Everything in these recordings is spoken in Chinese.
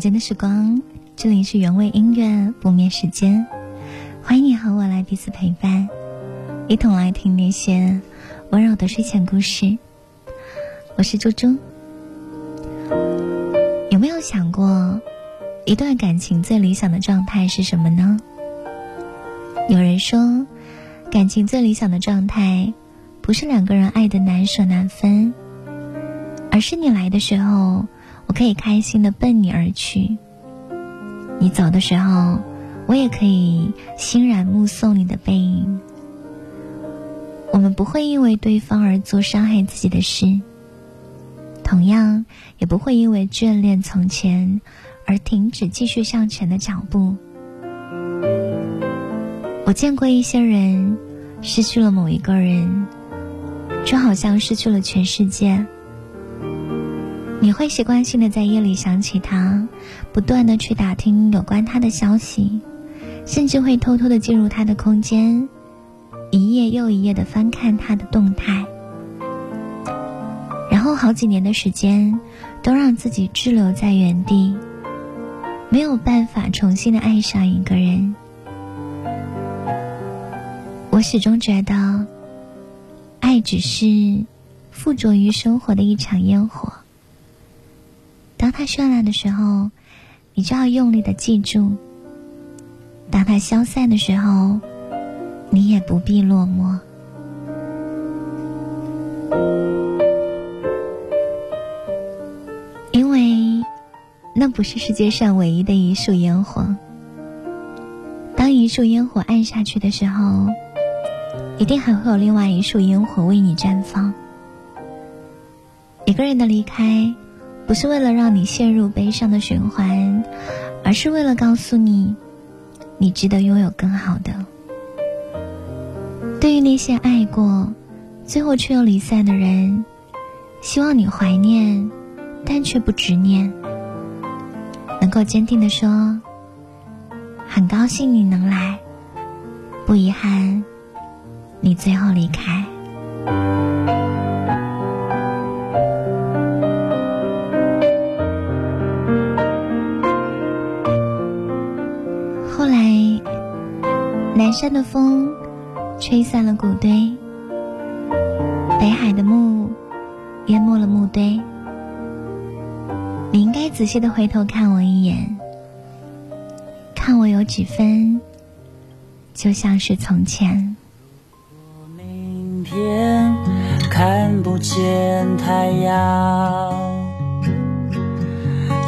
间的时光，这里是原味音乐不眠时间，欢迎你和我来彼此陪伴，一同来听那些温柔的睡前故事。我是猪猪。有没有想过，一段感情最理想的状态是什么呢？有人说，感情最理想的状态，不是两个人爱的难舍难分，而是你来的时候。我可以开心的奔你而去，你走的时候，我也可以欣然目送你的背影。我们不会因为对方而做伤害自己的事，同样也不会因为眷恋从前而停止继续向前的脚步。我见过一些人，失去了某一个人，就好像失去了全世界。你会习惯性的在夜里想起他，不断的去打听有关他的消息，甚至会偷偷的进入他的空间，一页又一页的翻看他的动态，然后好几年的时间都让自己滞留在原地，没有办法重新的爱上一个人。我始终觉得，爱只是附着于生活的一场烟火。当它绚烂的时候，你就要用力的记住；当它消散的时候，你也不必落寞。因为那不是世界上唯一的一束烟火。当一束烟火暗下去的时候，一定还会有另外一束烟火为你绽放。一个人的离开。不是为了让你陷入悲伤的循环，而是为了告诉你，你值得拥有更好的。对于那些爱过，最后却又离散的人，希望你怀念，但却不执念，能够坚定的说：“很高兴你能来，不遗憾，你最后离开。”南山的风，吹散了谷堆；北海的雾，淹没了墓堆。你应该仔细的回头看我一眼，看我有几分，就像是从前。明天看不见太阳。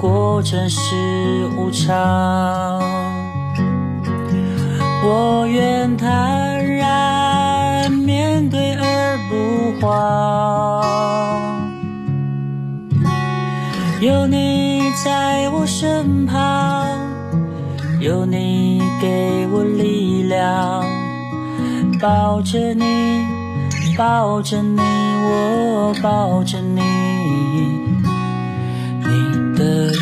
过真是无常，我愿坦然面对而不慌。有你在我身旁，有你给我力量，抱着你，抱着你，我抱着你。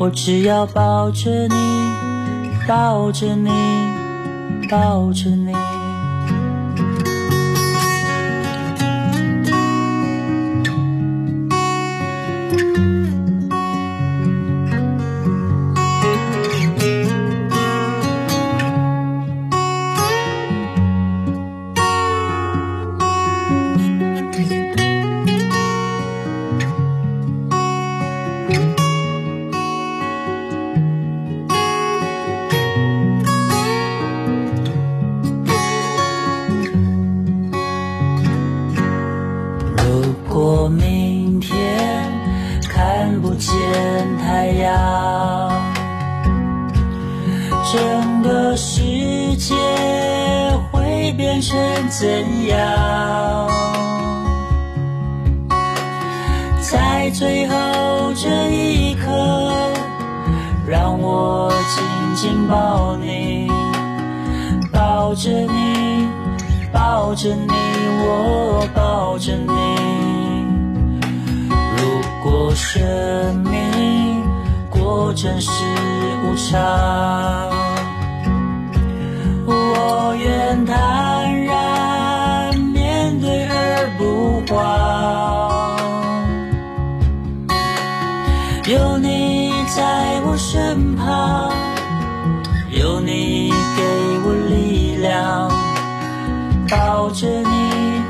我只要抱着你，抱着你，抱着你。成怎样？在最后这一刻，让我紧紧抱你，抱着你，抱着你，我抱着你。如果生命果真是无常，我愿坦有你在我身旁，有你给我力量，抱着你，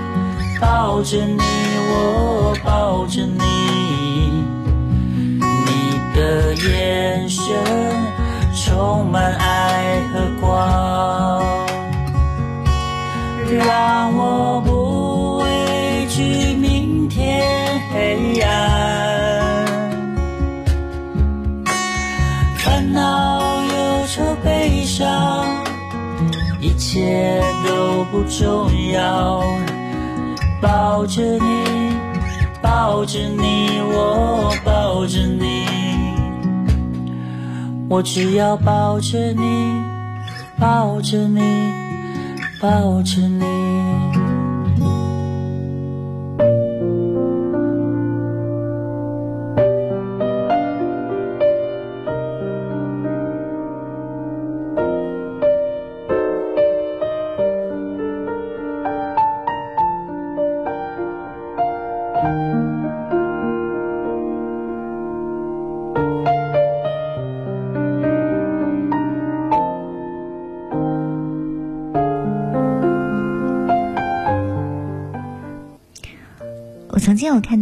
抱着你，我抱着你，你的眼神充满爱和光，让我重要，抱着你，抱着你，我抱着你，我只要抱着你，抱着你，抱着你。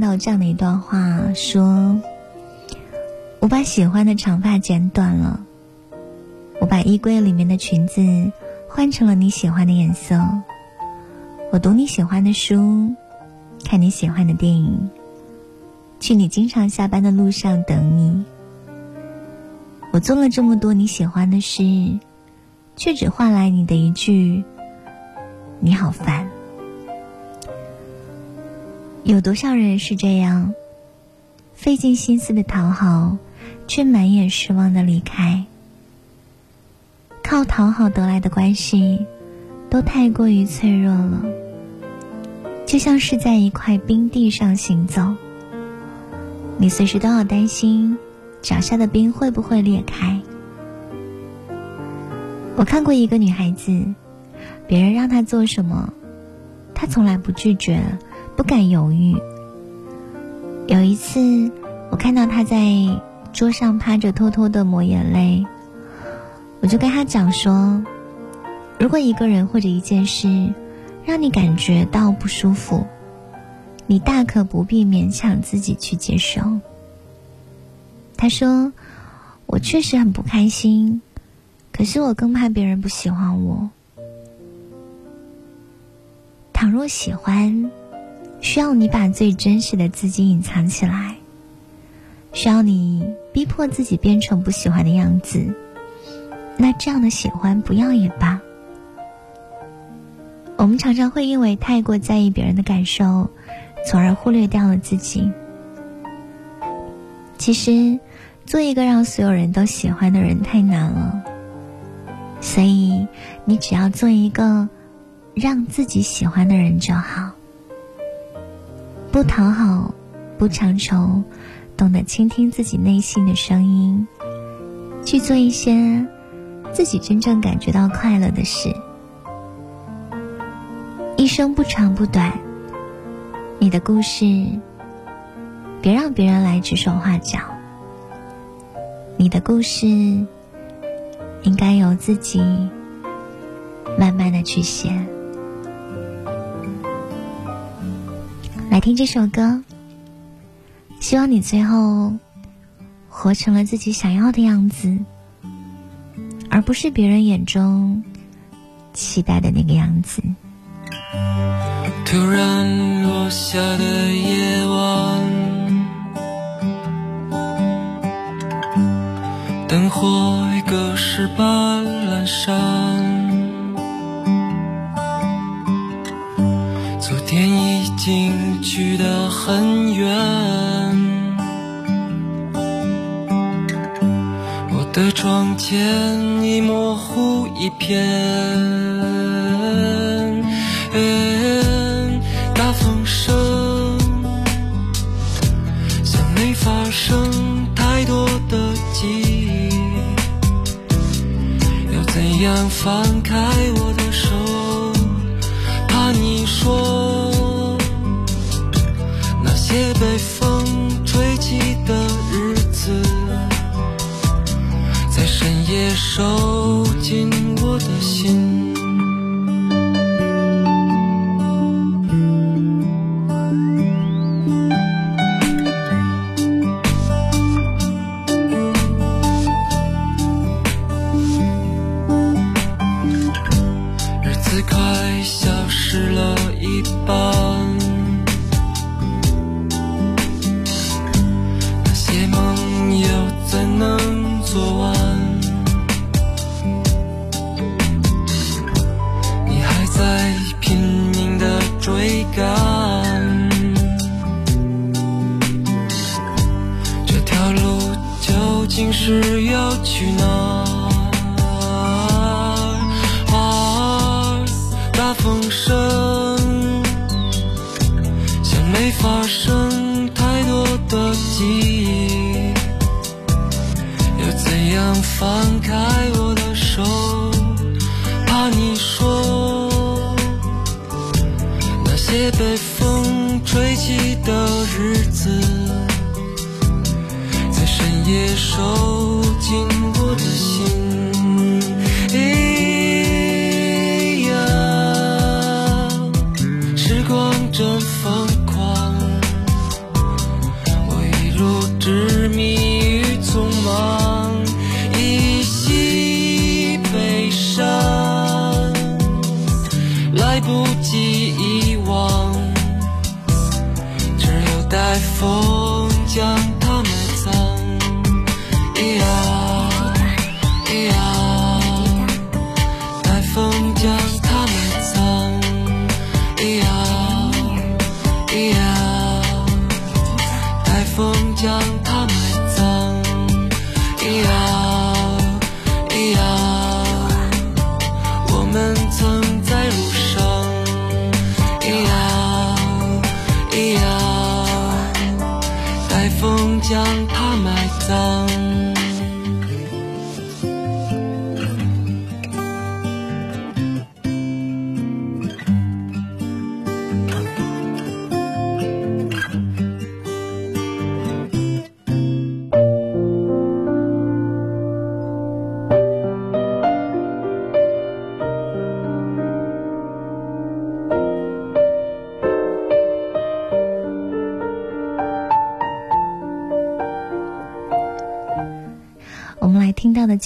到这样的一段话，说：“我把喜欢的长发剪短了，我把衣柜里面的裙子换成了你喜欢的颜色，我读你喜欢的书，看你喜欢的电影，去你经常下班的路上等你。我做了这么多你喜欢的事，却只换来你的一句‘你好烦’。”有多少人是这样，费尽心思的讨好，却满眼失望的离开？靠讨好得来的关系，都太过于脆弱了，就像是在一块冰地上行走，你随时都要担心脚下的冰会不会裂开。我看过一个女孩子，别人让她做什么，她从来不拒绝。不敢犹豫。有一次，我看到他在桌上趴着，偷偷的抹眼泪，我就跟他讲说：“如果一个人或者一件事让你感觉到不舒服，你大可不必勉强自己去接受。”他说：“我确实很不开心，可是我更怕别人不喜欢我。倘若喜欢。”需要你把最真实的自己隐藏起来，需要你逼迫自己变成不喜欢的样子。那这样的喜欢不要也罢。我们常常会因为太过在意别人的感受，从而忽略掉了自己。其实，做一个让所有人都喜欢的人太难了，所以你只要做一个让自己喜欢的人就好，不讨好，不强求，懂得倾听自己内心的声音，去做一些自己真正感觉到快乐的事。一生不长不短，你的故事别让别人来指手画脚。你的故事应该由自己慢慢的去写。来听这首歌，希望你最后活成了自己想要的样子，而不是别人眼中期待的那个样子。突然落下的夜晚，灯火已隔世般阑珊，昨天已经去得很远，我的窗前已模糊一片。大风声，像没发生太多的记忆。要怎样放开记。忆又怎样放开我的手怕你说那些被风吹起的日子在深夜收紧我的心。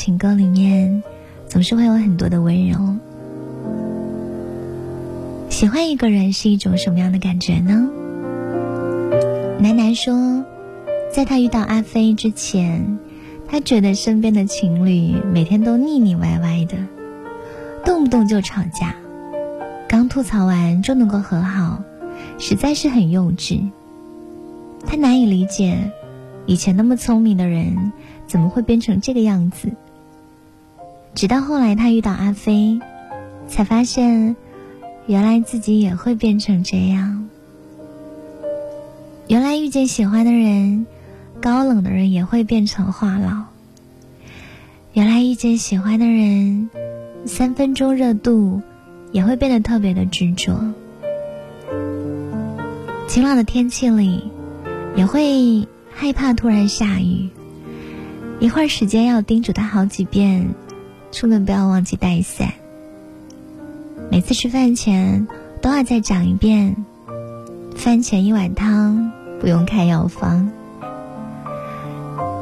情歌里面，总是会有很多的温柔。喜欢一个人是一种什么样的感觉呢？楠楠说，在他遇到阿飞之前，他觉得身边的情侣每天都腻腻歪歪的，动不动就吵架，刚吐槽完就能够和好，实在是很幼稚。他难以理解，以前那么聪明的人，怎么会变成这个样子？直到后来他遇到阿飞，才发现，原来自己也会变成这样。原来遇见喜欢的人，高冷的人也会变成话痨。原来遇见喜欢的人，三分钟热度，也会变得特别的执着。晴朗的天气里，也会害怕突然下雨。一会儿时间要叮嘱他好几遍，出门不要忘记带伞。每次吃饭前都要再讲一遍，饭前一碗汤不用开药方。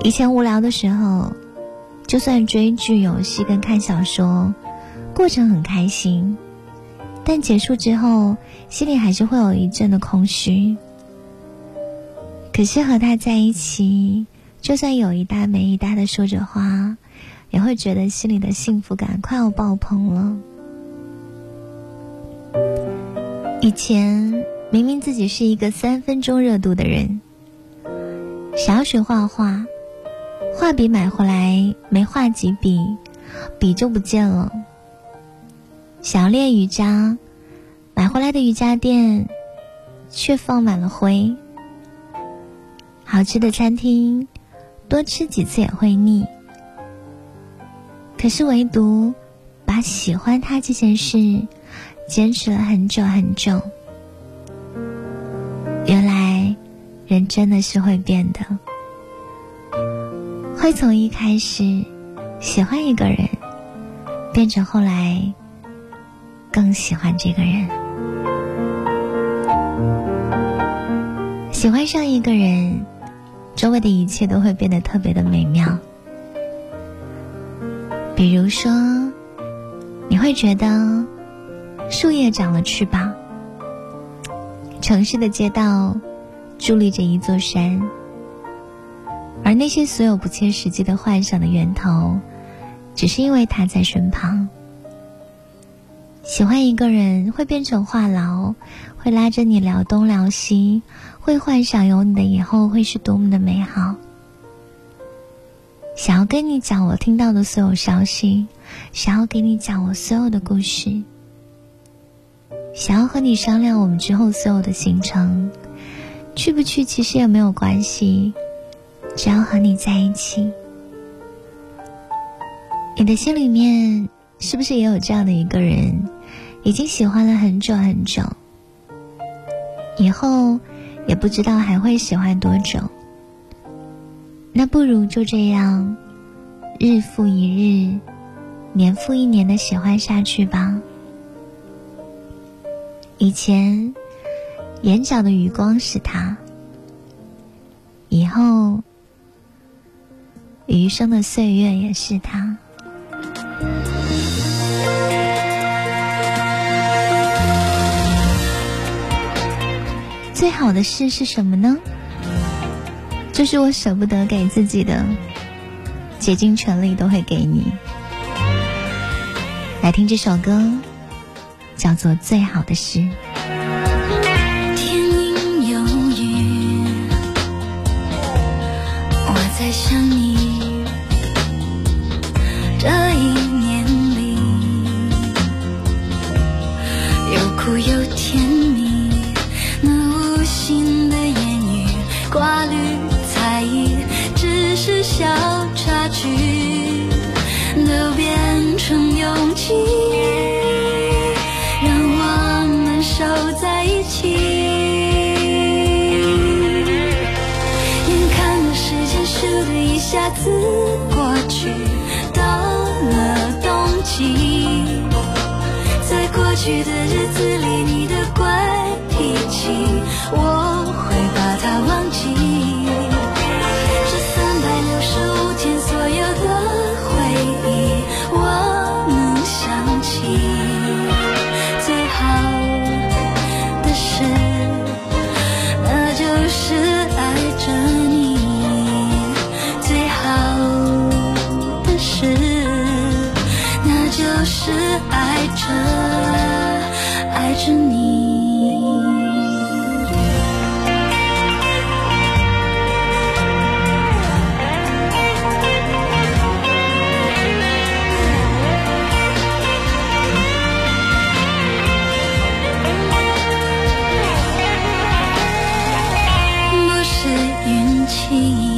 以前无聊的时候。就算追剧、游戏跟看小说，过程很开心，但结束之后，心里还是会有一阵的空虚。可是和他在一起，就算有一搭没一搭的说着话，也会觉得心里的幸福感快要爆棚了。以前明明自己是一个三分钟热度的人，想要学画画。画笔买回来没画几笔，笔就不见了。想要练瑜伽，买回来的瑜伽垫却放满了灰。好吃的餐厅，多吃几次也会腻。可是唯独把喜欢他这件事坚持了很久很久。原来，人真的是会变的。会从一开始喜欢一个人，变成后来更喜欢这个人。喜欢上一个人，周围的一切都会变得特别的美妙。比如说，你会觉得树叶长了翅膀，城市的街道伫立着一座山。而那些所有不切实际的幻想的源头，只是因为他在身旁。喜欢一个人会变成话痨，会拉着你聊东聊西，会幻想有你的以后会是多么的美好。想要跟你讲我听到的所有消息，想要给你讲我所有的故事，想要和你商量我们之后所有的行程，去不去其实也没有关系。只要和你在一起，你的心里面是不是也有这样的一个人，已经喜欢了很久很久，以后也不知道还会喜欢多久？那不如就这样，日复一日，年复一年的喜欢下去吧。以前眼角的余光是他，以后。余生的岁月也是他。最好的事是什么呢？这是我舍不得给自己的，竭尽全力都会给你。来听这首歌，叫做《最好的事》。天阴有雨，我在想你。情。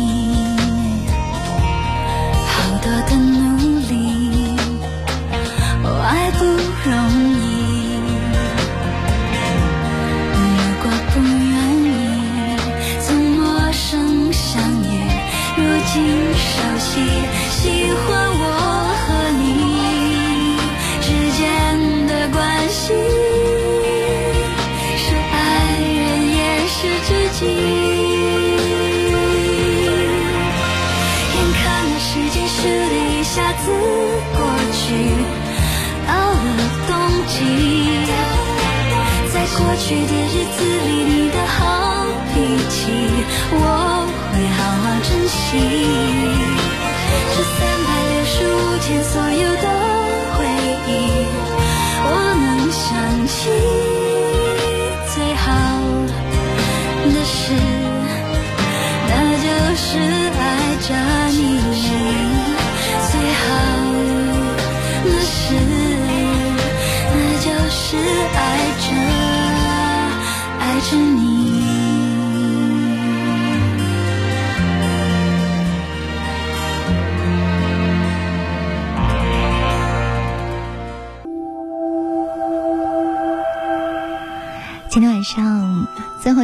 前所有的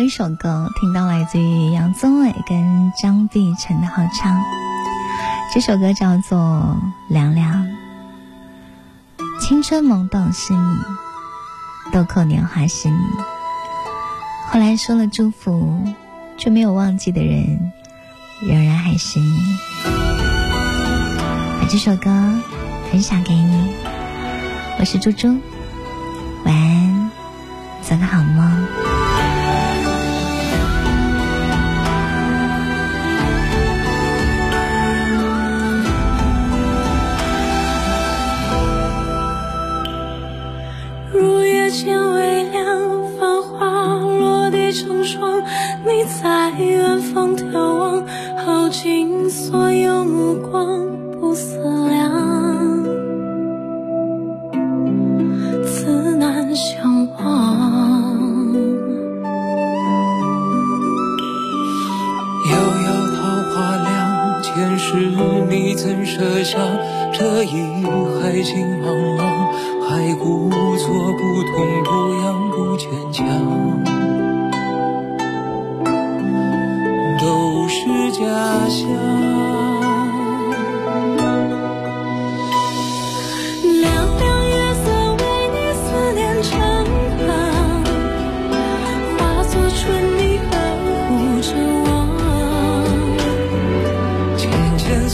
一首歌听到来自于杨宗纬跟张碧晨的合唱，这首歌叫做《凉凉》。青春懵懂是你，豆蔻年华是你。后来说了祝福却没有忘记的人，仍然还是你。把这首歌分享给你，我是猪猪，晚安，做个好梦。你在远方眺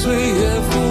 岁月。